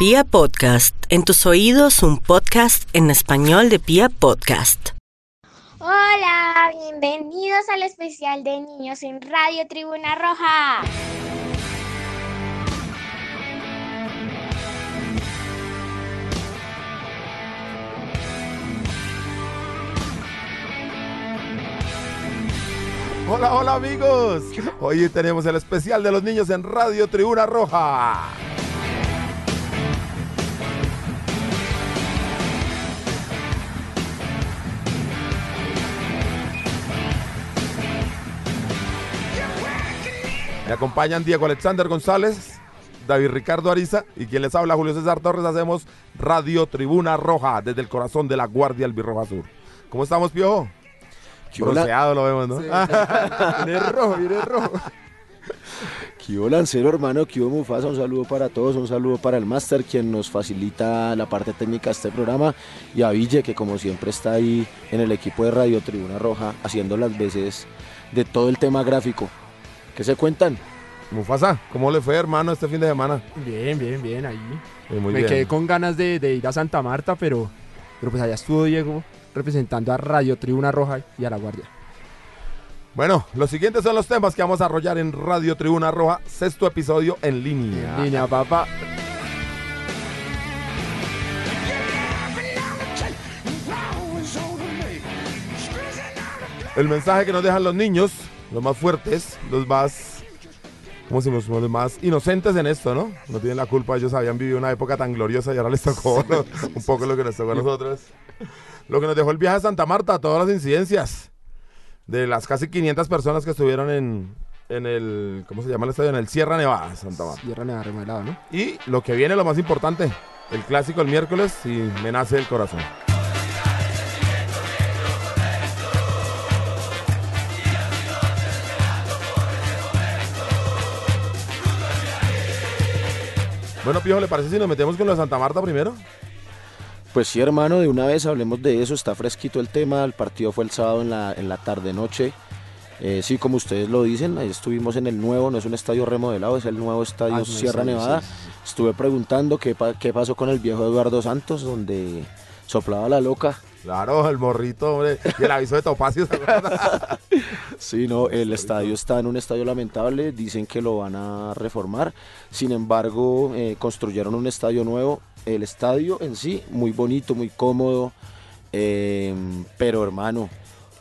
Pia Podcast, en tus oídos un podcast en español de Pia Podcast. Hola, bienvenidos al especial de niños en Radio Tribuna Roja. Hola, hola amigos. Hoy tenemos el especial de los niños en Radio Tribuna Roja. Me acompañan Diego Alexander González, David Ricardo Ariza y quien les habla Julio César Torres. Hacemos Radio Tribuna Roja desde el corazón de la Guardia Albirroja Sur. ¿Cómo estamos, Piojo? Bronceado lo vemos, ¿no? viene rojo, viene rojo. Kio Lancero, hermano, Kio Mufasa, un saludo para todos, un saludo para el máster, quien nos facilita la parte técnica de este programa, y a Ville, que como siempre está ahí en el equipo de Radio Tribuna Roja, haciendo las veces de todo el tema gráfico. ¿Qué se cuentan? Mufasa, ¿cómo le fue, hermano, este fin de semana? Bien, bien, bien, ahí. Eh, muy Me bien. quedé con ganas de, de ir a Santa Marta, pero, pero pues allá estuvo Diego representando a Radio Tribuna Roja y a La Guardia. Bueno, los siguientes son los temas que vamos a arrollar en Radio Tribuna Roja, sexto episodio en línea. Línea, papá. El mensaje que nos dejan los niños, los más fuertes, los más, ¿cómo decimos? Los más inocentes en esto, ¿no? No tienen la culpa, ellos habían vivido una época tan gloriosa y ahora les tocó ¿no? un poco lo que nos tocó a nosotros. Lo que nos dejó el viaje a Santa Marta, todas las incidencias de las casi 500 personas que estuvieron en, en el, ¿cómo se llama el estadio? En el Sierra Nevada, Santa Marta. Sierra Nevada remodelado, ¿no? Y lo que viene, lo más importante, el clásico el miércoles y me nace el corazón. Bueno, Piojo, ¿le parece si nos metemos con lo de Santa Marta primero? Pues sí, hermano, de una vez hablemos de eso, está fresquito el tema, el partido fue el sábado en la, en la tarde-noche. Eh, sí, como ustedes lo dicen, ahí estuvimos en el nuevo, no es un estadio remodelado, es el nuevo estadio Ah, no, Sierra Nevada. sí, sí, sí. Estuve preguntando qué, qué pasó con el viejo Eduardo Santos, donde soplaba la loca. Claro, el morrito, hombre, y el aviso de Topacio. Sí, no, el estadio está en un estadio lamentable, dicen que lo van a reformar, sin embargo, eh, construyeron un estadio nuevo, el estadio en sí, muy bonito, muy cómodo, eh, pero hermano,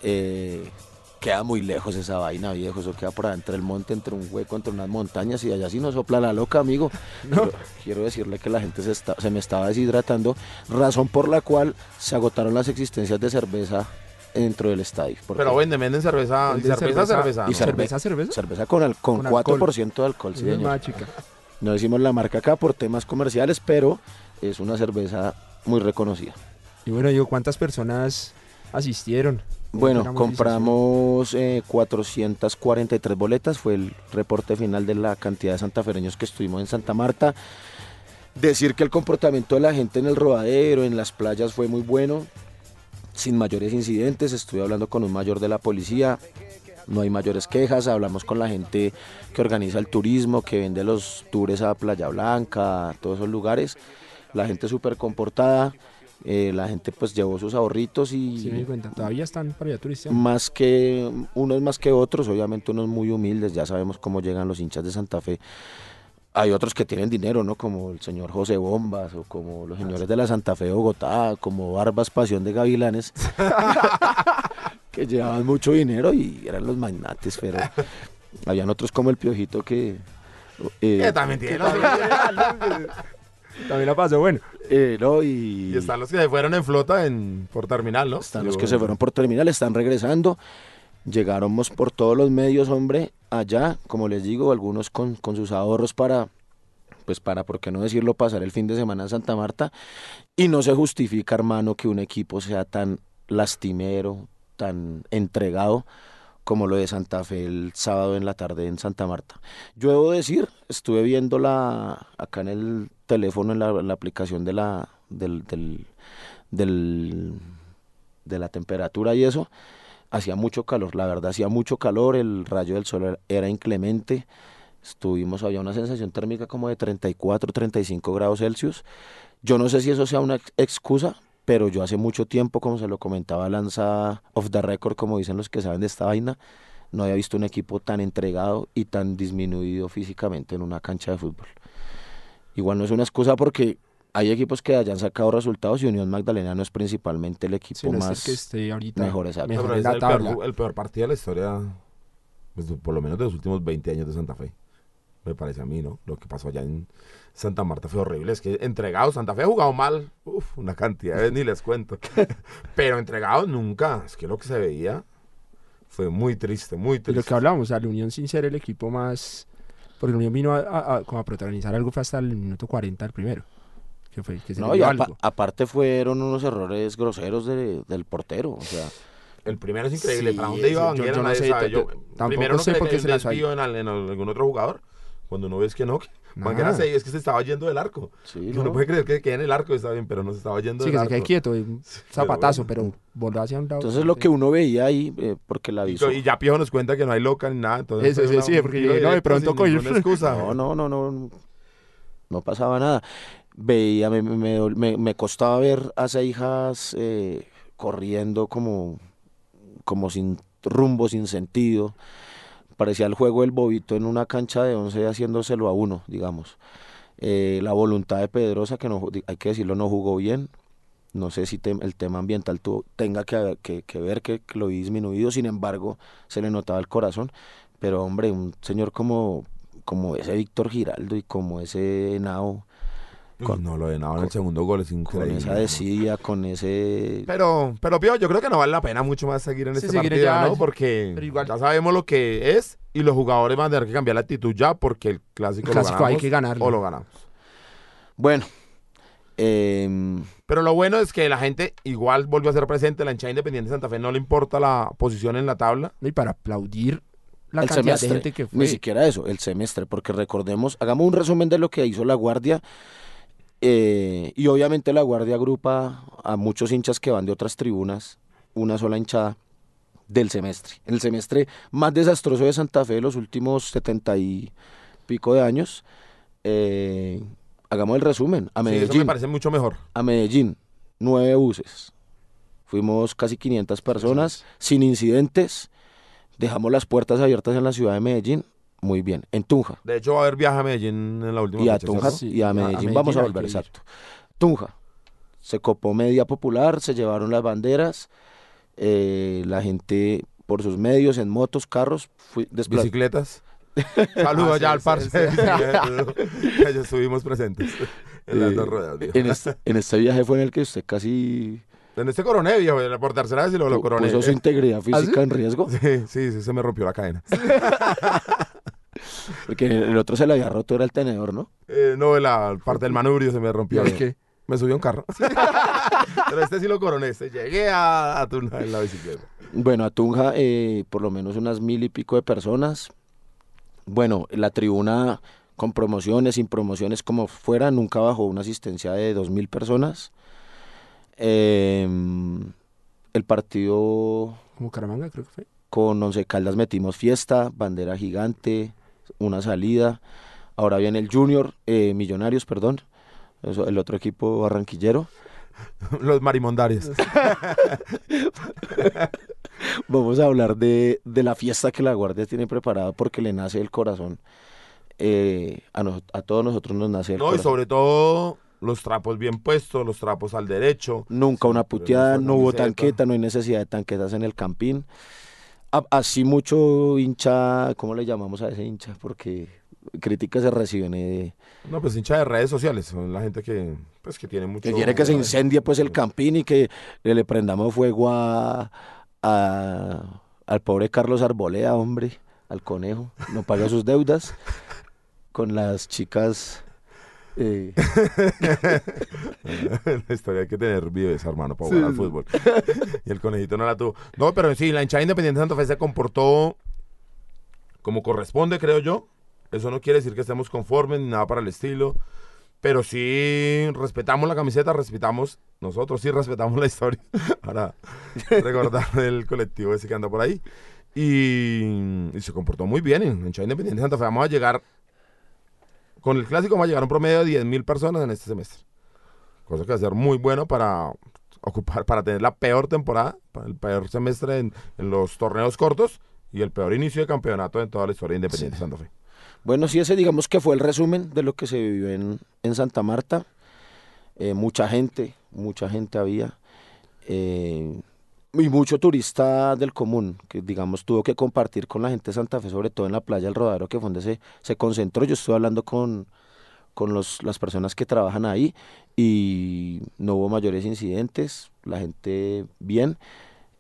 eh, queda muy lejos esa vaina, viejo, eso queda por adentro del monte, entre un hueco, entre unas montañas, y allá sí no sopla la loca, amigo. Quiero, quiero decirle que la gente se, está- se me estaba deshidratando, razón por la cual se agotaron las existencias de cerveza dentro del estadio. Pero venden, venden cerveza, Venden cerveza, cerveza. cerveza- ¿no? y cerve- ¿Cerveza, cerveza? Cerveza con, al- con, Con 4% de alcohol, sí, señor. chica. No decimos la marca acá por temas comerciales, pero es una cerveza muy reconocida. Y bueno, digo, ¿cuántas personas asistieron? ¿Cómo Bueno, compramos eh, 443 boletas, fue el reporte final de la cantidad de santafereños que estuvimos en Santa Marta. Decir que el comportamiento de la gente en el rodadero, en las playas fue muy bueno, sin mayores incidentes, estuve hablando con un mayor de la policía, no hay mayores quejas, hablamos con la gente que organiza el turismo, que vende los tours a Playa Blanca, a todos esos lugares, la gente súper comportada, eh, la gente pues llevó sus ahorritos y Sí, me di cuenta. Todavía están para allá turistas. más que unos más que otros, obviamente unos muy humildes, ya sabemos cómo llegan los hinchas de Santa Fe. Hay otros que tienen dinero, ¿no? Como el señor José Bombas o como los señores de la Santa Fe de Bogotá, como Barbas Pasión de Gavilanes, que llevaban mucho dinero y eran los magnates, pero habían otros como el Piojito que... eh, Que también tiene los- También la pasó, bueno. eh, no, y, Y están los que se fueron en flota en, por terminal, ¿no? Están los que se fueron por terminal, están regresando. Llegáramos por todos los medios, hombre, allá, como les digo, algunos con, con sus ahorros para, pues para, por qué no decirlo, pasar el fin de semana en Santa Marta. Y no se justifica, hermano, que un equipo sea tan lastimero, tan entregado como lo de Santa Fe el sábado en la tarde en Santa Marta. Yo debo decir, estuve viendo la, acá en el teléfono, en la, aplicación de la, del, de la temperatura y eso, hacía mucho calor, la verdad hacía mucho calor, el rayo del sol era- inclemente, Estuvimos, había una sensación térmica como de 34, 35 grados Celsius. Yo no sé si eso sea una ex- excusa, pero yo hace mucho tiempo, como se lo comentaba Lanza off the record, como dicen los que saben de esta vaina, no había visto un equipo tan entregado y tan disminuido físicamente en una cancha de fútbol. Igual no es una excusa porque hay equipos que hayan sacado resultados y Unión Magdalena no es principalmente el equipo Sí, no es el más que esté ahorita mejor, exacto. mejor es la el, tabla. peor, el peor partido de la historia, pues, por lo menos de los últimos 20 años de Santa Fe. Me parece a mí, ¿no? Lo que pasó allá en Santa Marta fue horrible. Es que entregado, Santa Fe ha jugado mal. Uf, una cantidad de veces ni les cuento. Pero entregado nunca. Es que lo que se veía fue muy triste, muy De lo triste. que hablábamos, o sea, la Unión sin ser el equipo más... Porque la Unión vino a, a- a- como a protagonizar algo fue hasta el minuto 40 del primero. Que fue que se No, le y dio apa- algo. aparte fueron unos errores groseros de- del portero. O sea, El primero es increíble. Sí, ¿Para dónde iba yo- Banguera? yo no sé, Yo- tampoco primero no sé por que qué se lanzó ahí. desvío en, en algún otro jugador. Cuando uno ves que no, que Banguera Nada. se es que se estaba yendo del arco. sí, Y ¿no? uno puede creer que queda en el arco, está bien, pero no se estaba yendo Sí, del que se arco. quede quieto, y un pero zapatazo, pero, bueno. voló hacia un lado. Entonces lo que uno veía ahí, eh, porque la Y, avisó. y ya Piojo nos cuenta que no hay loca ni nada. Entonces Eso, sí, una- sí, porque tiro no, de pronto cogió- ninguna excusa. No, no, no, no. No pasaba nada. Veía, me, me, me- me costaba ver a esas hijas eh, corriendo como, como sin rumbo, sin sentido. Parecía el juego del bobito en una cancha de 11 haciéndoselo a uno, digamos. Eh, la voluntad de Pedrosa, que no, hay que decirlo, no jugó bien. No sé si el tema ambiental tuvo- tenga que, que- que ver, que, lo vi disminuido, sin embargo, se le notaba el corazón. Pero hombre, un señor como, como ese Víctor Giraldo y como ese Nao, con- no, lo de Nava en el segundo gol es con increíble. esa ¿no? desidia, con ese... Pero, pero Pío, yo creo que no vale la pena mucho más seguir en Sí, este partido, ya, ¿no? Porque pero igual- ya sabemos lo que es y los jugadores van a tener que cambiar la actitud ya porque el clásico, El clásico lo hay ganamos que ganarlo. o lo ganamos. Bueno, em, Pero lo bueno es que la gente igual volvió a ser presente, la hinchada independiente de Santa Fe no le importa la posición en la tabla. Y para aplaudir la el cantidad semestre, de gente que fue. ni siquiera eso, el semestre, porque recordemos, hagamos un resumen de lo que hizo la Guardia, eh, y obviamente la Guardia agrupa a muchos hinchas que van de otras tribunas, una sola hinchada del semestre. En el semestre más desastroso de Santa Fe de los últimos setenta y pico de años, eh, hagamos el resumen, a Sí, eso me Medellín, parece mucho mejor. a Medellín, nueve buses. Fuimos casi 500 personas, sin incidentes. Dejamos las puertas abiertas en la ciudad de Medellín. Muy bien. En Tunja. De hecho, va a haber viaje a Medellín en la última Y a fecha, Tunja. Sí, y a Medellín, vamos a volver, exacto. Tunja. Se copó media popular, se llevaron las banderas. eh, la gente por sus medios, en motos, carros. Fui, Bicicletas. Saludos Ah, allá sí, al sí, parce. sí. que ya estuvimos presentes en las eh, dos ruedas. viejo. en, este, en este viaje fue en el que usted casi En este coroné, viejo, por tercera vez y lo, lo coroné. puso su integridad física en riesgo. Sí, sí, sí, se me rompió la cadena. Porque el otro se le había roto, era el tenedor, ¿no? Eh, no, la parte del manubrio se me rompió. ¿Por qué? Me subió un carro. Pero este sí lo coroné. Este, llegué a, a Tuna en la bicicleta. Bueno, a Tunja, eh, por lo menos unas mil y pico de personas. Bueno, la tribuna con promociones, sin promociones, como fuera, nunca bajó una asistencia de dos mil personas. Em, el partido Como Caramanga, creo que fue. con Once Caldas metimos fiesta, bandera gigante, una salida. Ahora viene el Junior, eh, Millonarios, perdón, el otro equipo barranquillero. Los marimondarios. Vamos a hablar de, de la fiesta que la Guardia tiene preparada porque le nace el corazón. Eh, a, nos- a todos nosotros nos nace el No, y corazón. sobre todo los trapos bien puestos, los trapos al derecho. Nunca una puteada, no hubo tanqueta, no hay necesidad de tanquetas en el campín. Así mucho hincha, ¿cómo le llamamos a ese hincha? Porque críticas se reciben. eh, No, pues hincha de redes sociales. Son la gente que, pues, que tiene mucho... que quiere que se incendie pues el campín y que le, le prendamos fuego a, a- al pobre Carlos Arbolea, hombre, al conejo, no paga sus deudas con las chicas eh, la historia hay que tener vives, hermano, para jugar al fútbol. y el conejito no la tuvo. No, pero sí, la hinchada independiente de Santa Fe se comportó como corresponde, creo yo. Eso no quiere decir que estemos conformes ni nada para el estilo. Pero sí respetamos la camiseta, respetamos, nosotros sí respetamos la historia. Para recordar el colectivo ese que anda por ahí. Y, y se comportó muy bien en hinchada independiente de Santa Fe. Vamos a llegar con el clásico vamos a llegar un promedio de 10.000 personas en este semestre. Cosa que va a ser muy bueno para ocupar, para tener la peor temporada, para el peor semestre en, en los torneos cortos y el peor inicio de campeonato en toda la historia de Independiente Santa Fe. Bueno, sí, ese digamos que fue el resumen de lo que se vivió en, en Santa Marta. Eh, mucha gente, mucha gente había. eh, y mucho turista del común, que digamos tuvo que compartir con la gente de Santa Fe, sobre todo en la playa del Rodadero, que fue donde se, se concentró. Yo estuve hablando con, con los, las personas que trabajan ahí y no hubo mayores incidentes, la gente bien.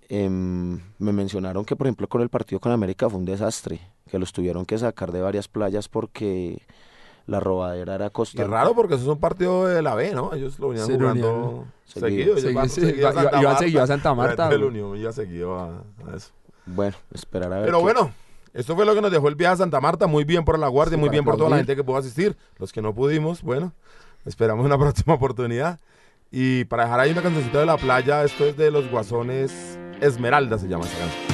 Em, me mencionaron que, por ejemplo, con el partido con América fue un desastre, que los tuvieron que sacar de varias playas porque la robadera era Y constante. es raro porque eso es un partido de la B, ¿no? Ellos lo venían Sí, jugando seguido. Seguido, a iba- Santa Marta. güey. Unión iba seguido a, a eso. Bueno, esperar a ver. Pero qué- bueno, esto fue lo que nos dejó el viaje a Santa Marta. Muy bien por la guardia, Sí, muy bien por toda la gente que pudo asistir. Los que no pudimos, bueno, esperamos una próxima oportunidad. Y para dejar ahí una cancioncita de la playa, esto es de los guasones Esmeralda, se llama esa canción.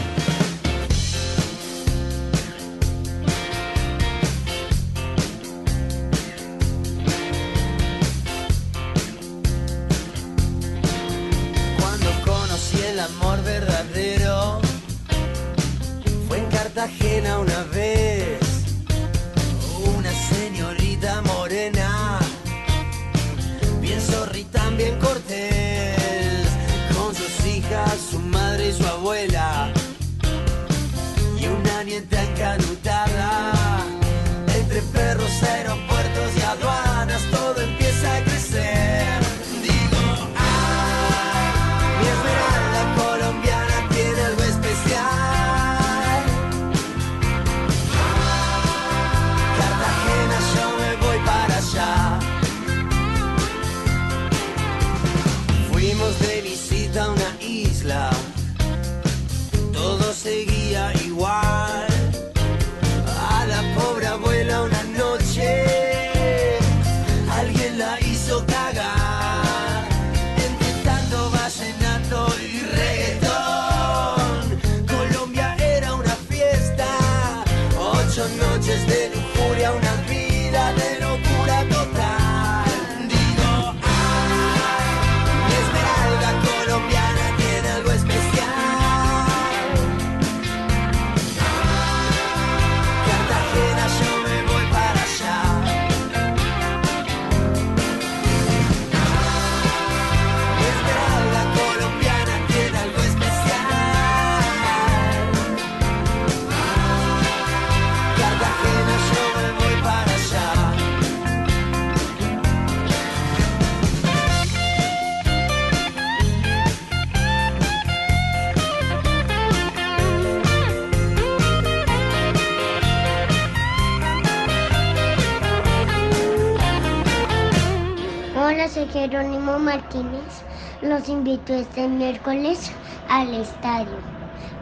Martínez. Los invito este miércoles al estadio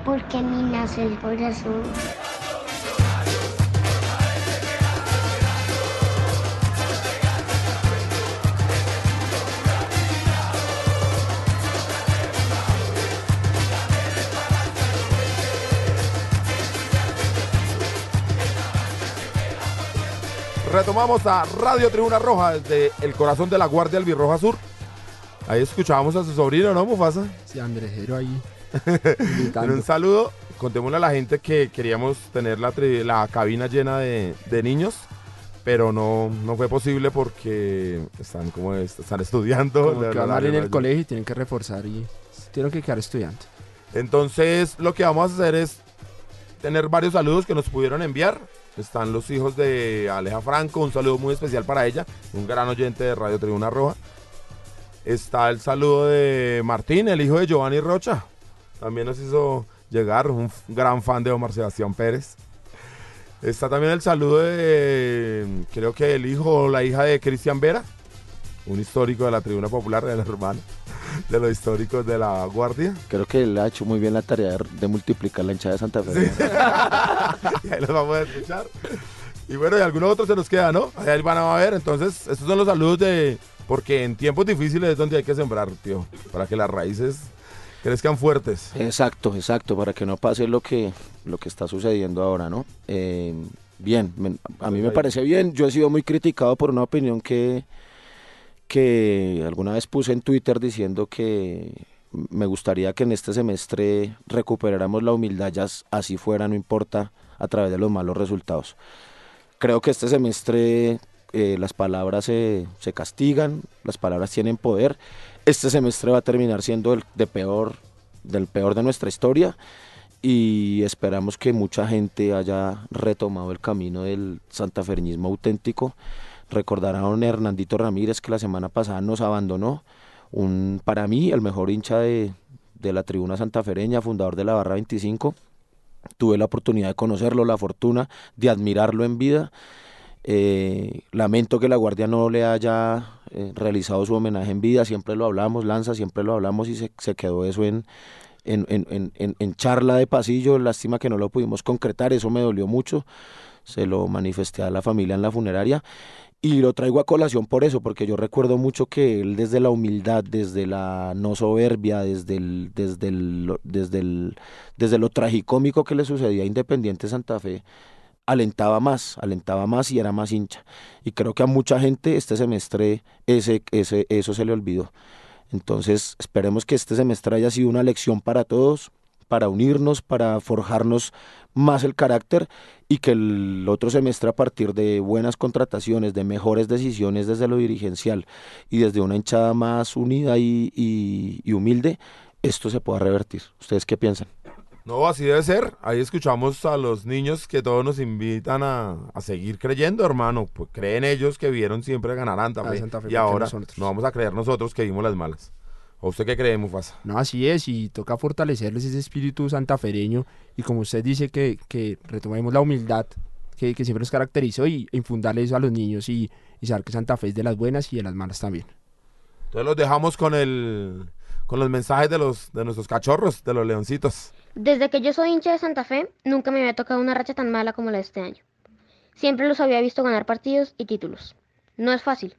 porque me nace el corazón. Retomamos a Radio Tribuna Roja desde el corazón de la Guardia Albirroja Sur. Ahí escuchábamos a su sobrino, ¿no, Mufasa? Sí, Andrejero ahí. Un saludo, contémosle a la gente que queríamos tener la, tri- la cabina llena de, de niños, pero no, no fue posible porque están como est- están estudiando. Como que van en el colegio y tienen que reforzar y tienen que quedar estudiando. Entonces, lo que vamos a hacer es tener varios saludos que nos pudieron enviar. Están los hijos de Aleja Franco, un saludo muy especial para ella, un gran oyente de Radio Tribuna Roja. Está el saludo de Martín, el hijo de Giovanni Rocha. También nos hizo llegar, un gran fan de Omar Sebastián Pérez. Está también el saludo de, creo que el hijo o la hija de Cristian Vera, un histórico de la Tribuna Popular, del hermano de los históricos de la Guardia. Creo que él ha hecho muy bien la tarea de, de multiplicar la hinchada de Santa Fe. y ahí los vamos a escuchar. Y bueno, y algunos otros se nos quedan, ¿no? Ahí van a ver. Entonces, estos son los saludos de. Porque en tiempos difíciles es donde hay que sembrar, tío. Para que las raíces crezcan fuertes. Exacto, exacto, para que no pase lo que, lo que está sucediendo ahora, ¿no? Eh, bien. me- a mí me parece bien. Yo he sido muy criticado por una opinión que, que alguna vez puse en Twitter diciendo que me gustaría que en este semestre recuperáramos la humildad, ya así fuera, no importa, a través de los malos resultados. Creo que este semestre eh, las palabras se, se castigan, las palabras tienen poder. Este semestre va a terminar siendo el de peor, del peor de nuestra historia y esperamos que mucha gente haya retomado el camino del santaferñismo auténtico. Recordarán a Hernandito Ramírez que la semana pasada nos abandonó, un, para mí el mejor hincha de, de la tribuna santafereña, fundador de la Barra 25. Tuve la oportunidad de conocerlo, la fortuna de admirarlo en vida. Eh, lamento que la Guardia no le haya eh, realizado su homenaje en vida, siempre lo hablamos, Lanza, siempre lo hablamos y se, quedó eso en, en, en, en- en- en charla de pasillo, lástima que no lo pudimos concretar, eso me dolió mucho, se lo manifesté a la familia en la funeraria y lo traigo a colación por eso, porque yo recuerdo mucho que él desde la humildad, desde la no soberbia, desde el, desde el, desde el, desde lo tragicómico que le sucedía a Independiente Santa Fe, alentaba más, alentaba más y era más hincha. Y creo que a mucha gente este semestre ese, ese, eso se le olvidó. Entonces esperemos que este semestre haya sido una lección para todos, para unirnos, para forjarnos más el carácter y que el otro semestre a partir de buenas contrataciones, de mejores decisiones desde lo dirigencial y desde una hinchada más unida y, y- y humilde, esto se pueda revertir. ¿Ustedes qué piensan? No, así debe ser. Ahí escuchamos a los niños que todos nos invitan a, a seguir creyendo, hermano. Pues creen ellos que vieron siempre ganar a Santa A Fe. Santa Fe, y ¿por qué ahora nosotros? no vamos a creer nosotros que vimos las malas. ¿O usted qué cree, Mufasa? No, así es, y toca fortalecerles ese espíritu santafereño y como usted dice, que, que retomemos la humildad que, que siempre nos caracterizó y infundarle eso a los niños y, y saber que Santa Fe es de las buenas y de las malas también. Entonces los dejamos con el con los mensajes de los de nuestros cachorros, de los leoncitos. Desde que yo soy hincha de Santa Fe, nunca me había tocado una racha tan mala como la de este año. Siempre los había visto ganar partidos y títulos. No es fácil,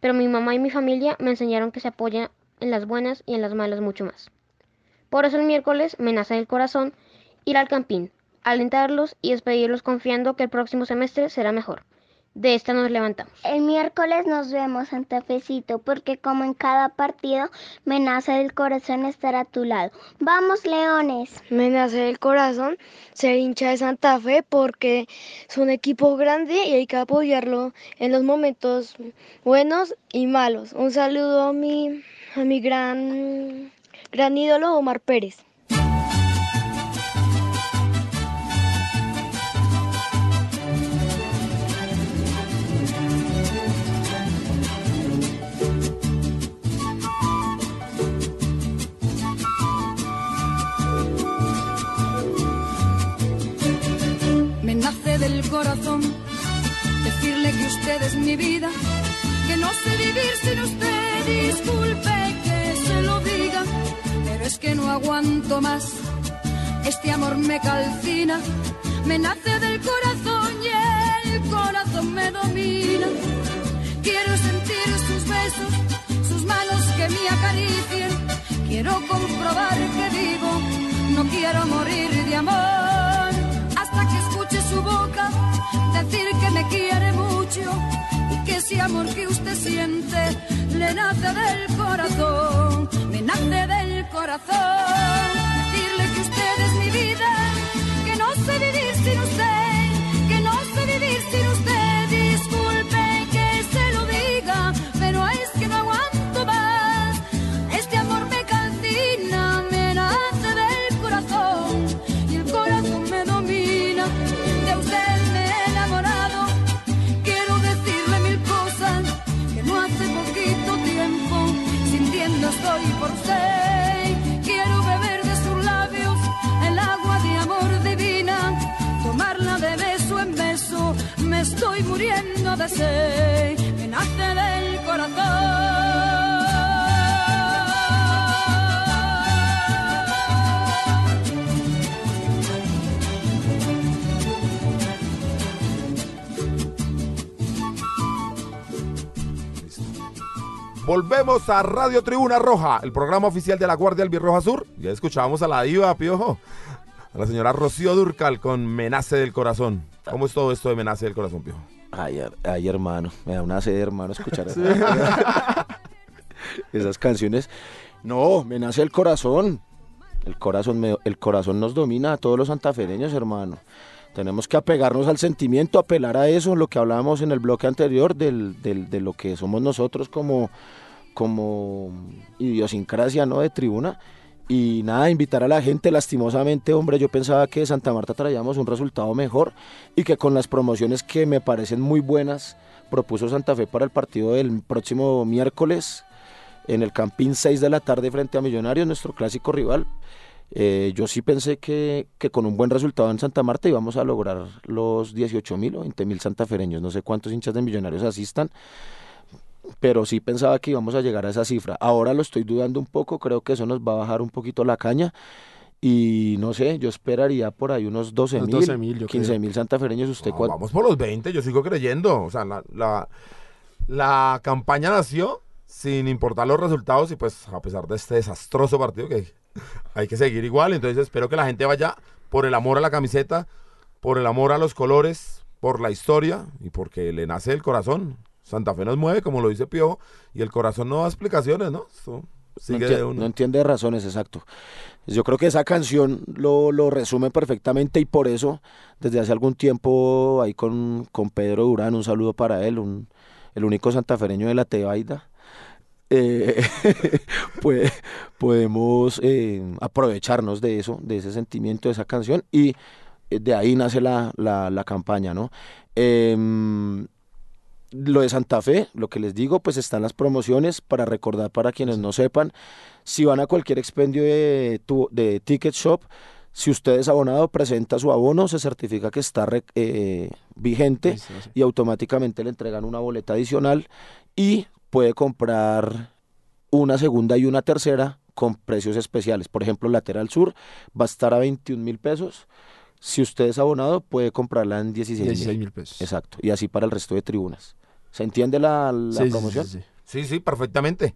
pero mi mamá y mi familia me enseñaron que se apoya en las buenas y en las malas mucho más. Por eso el miércoles me nace del corazón ir al campín, alentarlos y despedirlos confiando que el próximo semestre será mejor. De esta nos levantamos. El miércoles nos vemos, Santa Fecito, porque como en cada partido, me nace del corazón estar a tu lado. ¡Vamos, leones! Me nace del corazón ser hincha de Santa Fe porque es un equipo grande y hay que apoyarlo en los momentos buenos y malos. Un saludo a mi, a mi gran, gran ídolo Omar Pérez. Decirle que usted es mi vida, que no sé vivir sin usted, disculpe que se lo diga, pero es que no aguanto más, este amor me calcina, me nace del corazón y el corazón me domina. Quiero sentir sus besos, sus manos que me acaricien, quiero comprobar que vivo, no quiero morir amor que usted siente le nace del corazón, me nace del corazón. Decirle que usted es mi vida, que no sé vivir sin usted, muriendo de sed, me nace del corazón. Volvemos a Radio Tribuna Roja, el programa oficial de la Guardia Albirroja Sur. Ya escuchábamos a la diva, piojo. A la señora Rocío Durcal con Menace del Corazón. ¿Cómo es todo esto de Me nace del corazón, Piojo? Ay, ay, hermano, me da una sed, hermano, escuchar esas canciones. No, me nace el corazón. El corazón, me- el corazón nos domina a todos los santafereños, hermano. Tenemos que apegarnos al sentimiento, apelar a eso, lo que hablábamos en el bloque anterior, del, del- de lo que somos nosotros como, como idiosincrasia ¿no? de tribuna. Y nada, invitar a la gente, lastimosamente, hombre, yo pensaba que de Santa Marta traíamos un resultado mejor y que con las promociones que me parecen muy buenas, propuso Santa Fe para el partido del próximo miércoles en el Campín 6 de la tarde frente a Millonarios, nuestro clásico rival. Eh, yo sí pensé que, que con un buen resultado en Santa Marta íbamos a lograr los 18 mil o 20 mil santafereños, no sé cuántos hinchas de Millonarios asistan, pero sí pensaba que íbamos a llegar a esa cifra. Ahora lo estoy dudando un poco, creo que eso nos va a bajar un poquito la caña. Y no sé, yo esperaría por ahí unos 12 Unos mil, 12.000, yo 15 mil santafereños. ¿Usted No, vamos por los 20, yo sigo creyendo. O sea, la, la, la campaña nació sin importar los resultados y pues a pesar de este desastroso partido que hay que seguir igual. Entonces espero que la gente vaya por el amor a la camiseta, por el amor a los colores, por la historia y porque le nace el corazón. Santa Fe nos mueve, como lo dice Piojo, y el corazón no da explicaciones, ¿no? No, sigue enti- de uno. no entiende razones, exacto. Yo creo que esa canción lo, lo resume perfectamente y por eso, desde hace algún tiempo, ahí con, con Pedro Durán, un saludo para él, un, el único santafereño de la Tebaida, eh, pues, podemos eh, aprovecharnos de eso, de ese sentimiento, de esa canción, y eh, de ahí nace la, la, la campaña, ¿no? Em, lo de Santa Fe, lo que les digo, pues están las promociones para recordar para quienes no sepan. Si van a cualquier expendio de, tu- de Ticket Shop, si usted es abonado, presenta su abono, se certifica que está re- eh, vigente sí. y automáticamente le entregan una boleta adicional y puede comprar una segunda y una tercera con precios especiales. Por ejemplo, Lateral Sur va a estar a 21 mil pesos. Si usted es abonado, puede comprarla en 16 mil. 16 mil pesos. Exacto. Y así para el resto de tribunas. ¿Se entiende la, la Sí, sí, sí, promoción? sí, sí. Sí, sí, perfectamente.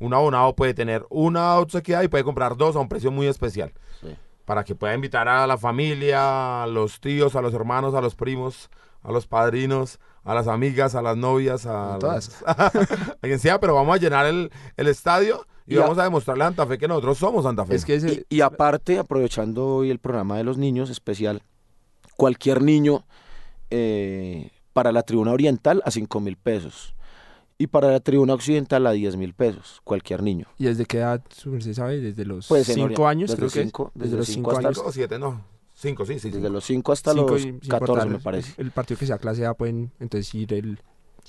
Un abonado puede tener una obsequiada y puede comprar dos a un precio muy especial. Sí. Para que pueda invitar a la familia, a los tíos, a los hermanos, a los primos, a los padrinos, a las amigas, a las novias, a, A todas. las- a quien sea, pero vamos a llenar el, el estadio y, Y a- vamos a demostrarle a Santa Fe que nosotros somos Santa Fe. Es que ese, Y, y aparte, aprovechando hoy el programa de los niños especial, cualquier niño eh, para la tribuna oriental a 5 mil pesos. Y para la tribuna occidental a 10 mil pesos, cualquier niño. ¿Y desde qué edad merced sabe? Desde los Pues en 5 Orient- años, desde creo que es. cinco- Desde, desde los cinco 5 hasta años. ¿Cinco o siete? No. Cinco, sí, sí. Desde cinco. los 5 hasta Cinco los y- sin 14, importar me el- parece. El partido que sea clase A pueden entonces ir el...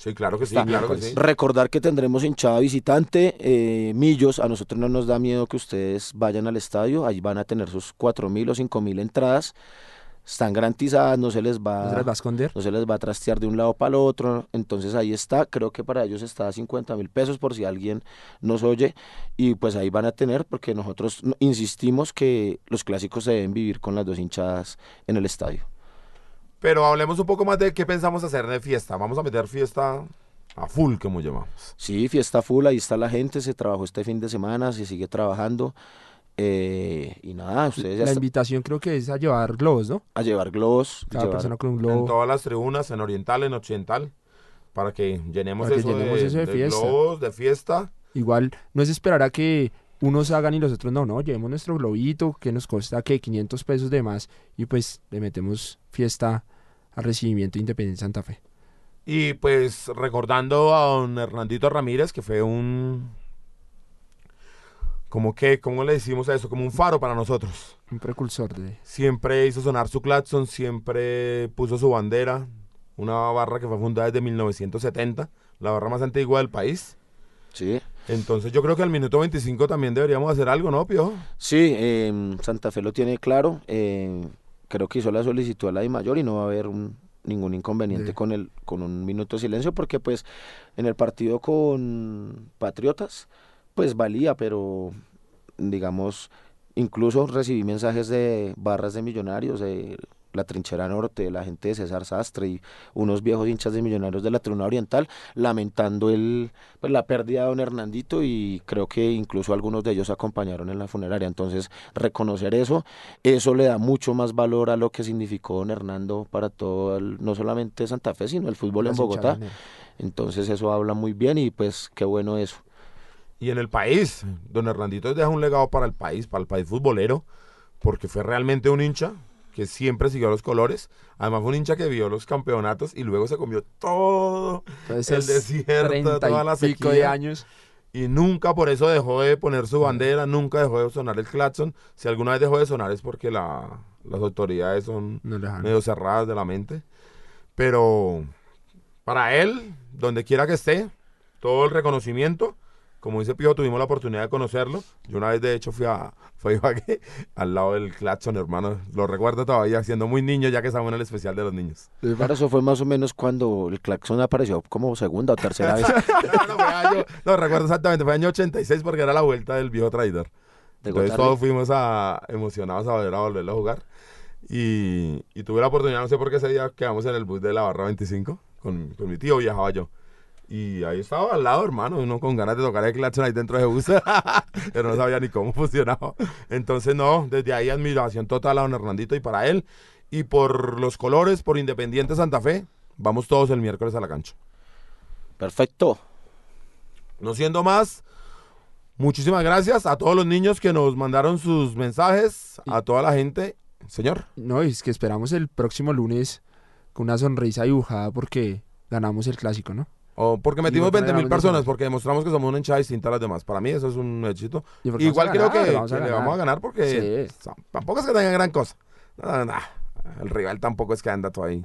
Sí, claro que sí, Está. claro que sí. Recordar que tendremos hinchada visitante, eh, Millos, a nosotros no nos da miedo que ustedes vayan al estadio, ahí van a tener sus 4 mil o 5 mil entradas, están garantizadas, no se les va, ¿No se las va a esconder? no se les va a trastear de un lado para el otro, entonces ahí está, creo que para ellos está a 50 mil pesos por si alguien nos oye, y pues ahí van a tener, porque nosotros no- insistimos que los clásicos se deben vivir con las dos hinchadas en el estadio. Pero hablemos un poco más de qué pensamos hacer de fiesta. Vamos a meter fiesta a full, como llamamos. Sí, fiesta full, ahí está la gente, se trabajó este fin de semana, se sigue trabajando. eh, y nada, ustedes ya La invitación creo que es a llevar globos, ¿no? a llevar globos. Cada llevar- persona con un En globo. todas las tribunas, en oriental, en occidental, para que llenemos, Para que eso, llenemos de, eso de de fiesta. globos, de fiesta. Igual no es esperar a que unos hagan y los otros no, no, llevemos nuestro globito que nos cuesta que 500 pesos de más y pues le metemos fiesta al recibimiento de Independiente Santa Fe. Y pues recordando a don Hernandito Ramírez, que fue un... Como que, ¿cómo le decimos a eso? Como un faro para nosotros. Un precursor de... Siempre hizo sonar su claxon, siempre puso su bandera. Una barra que fue fundada desde 1970, la barra más antigua del país. Sí, Entonces yo creo que al minuto 25 también deberíamos hacer algo, ¿no, Pio? sí em, Santa Fe lo tiene claro. em, creo que hizo la solicitud a la de mayor y no va a haber un- ningún inconveniente Sí. con, el, con un minuto de silencio porque pues en el partido con Patriotas pues valía, pero digamos, incluso recibí mensajes de barras de millonarios, de la trinchera norte, la gente de César Sastre y unos viejos hinchas de Millonarios de la Tribuna Oriental, lamentando el, pues, la pérdida de don Hernandito y creo que incluso algunos de ellos acompañaron en la funeraria. Entonces, reconocer eso, eso le da mucho más valor a lo que significó don Hernando para todo, el- no solamente Santa Fe, sino el fútbol en Bogotá. Entonces, eso habla muy bien y pues qué bueno eso. Y en el país, don Hernandito deja un legado para el país, para el país futbolero, porque fue realmente un hincha que siempre siguió los colores. Además fue un hincha que vio los campeonatos y luego se comió todo Entonces, el desierto, 30 y toda la pico de sequía. años. Y nunca por eso dejó de poner su bandera, nunca dejó de sonar el claxon. Si alguna vez dejó de sonar es porque la- las autoridades son No medio cerradas de la mente. Pero para él, donde quiera que esté, todo el reconocimiento. Como dice Pío, tuvimos la oportunidad de conocerlo. Yo una vez, de hecho, fui a, fui a Ibagué, al lado del claxon, hermano. Lo recuerdo todavía, siendo muy niño, ya que estamos en el especial de los niños. Claro, eso fue más o menos cuando el claxon apareció como segunda o tercera vez no, no, fue año- no, recuerdo exactamente, fue año 86 porque era la vuelta del viejo traidor. de Entonces todos fuimos a, emocionados a volver a volverlo a jugar. Y, y tuve la oportunidad, no sé por qué ese día quedamos en el bus de la barra 25. Con, con mi tío viajaba yo. Y ahí estaba al lado, hermano, uno con ganas de tocar el claxon ahí dentro de bus. Pero no sabía ni cómo funcionaba. Entonces, no, desde ahí admiración total a don Hernandito y para él. Y por los colores, por Independiente Santa Fe, vamos todos el miércoles a la cancha. Perfecto. No siendo más, muchísimas gracias a todos los niños que nos mandaron sus mensajes, a toda la gente. Señor. No, es que esperamos el próximo lunes con una sonrisa dibujada porque ganamos el clásico, ¿no? O porque metimos porque 20 mil personas, porque demostramos que somos una hinchada distinta a las demás. Para mí eso es un éxito. Igual creo ganar, que, vamos a que le vamos a ganar porque Sí. tampoco es que tenga gran cosa. No, no, El rival tampoco es que anda todo ahí.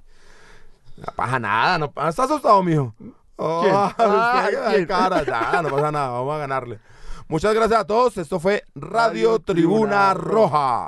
No pasa nada. No, pa- ¿Está asustado, mijo? Oh, Ah, cara, nada, no pasa nada. Vamos a ganarle. Muchas gracias a todos. Esto fue Radio Tribuna Roja.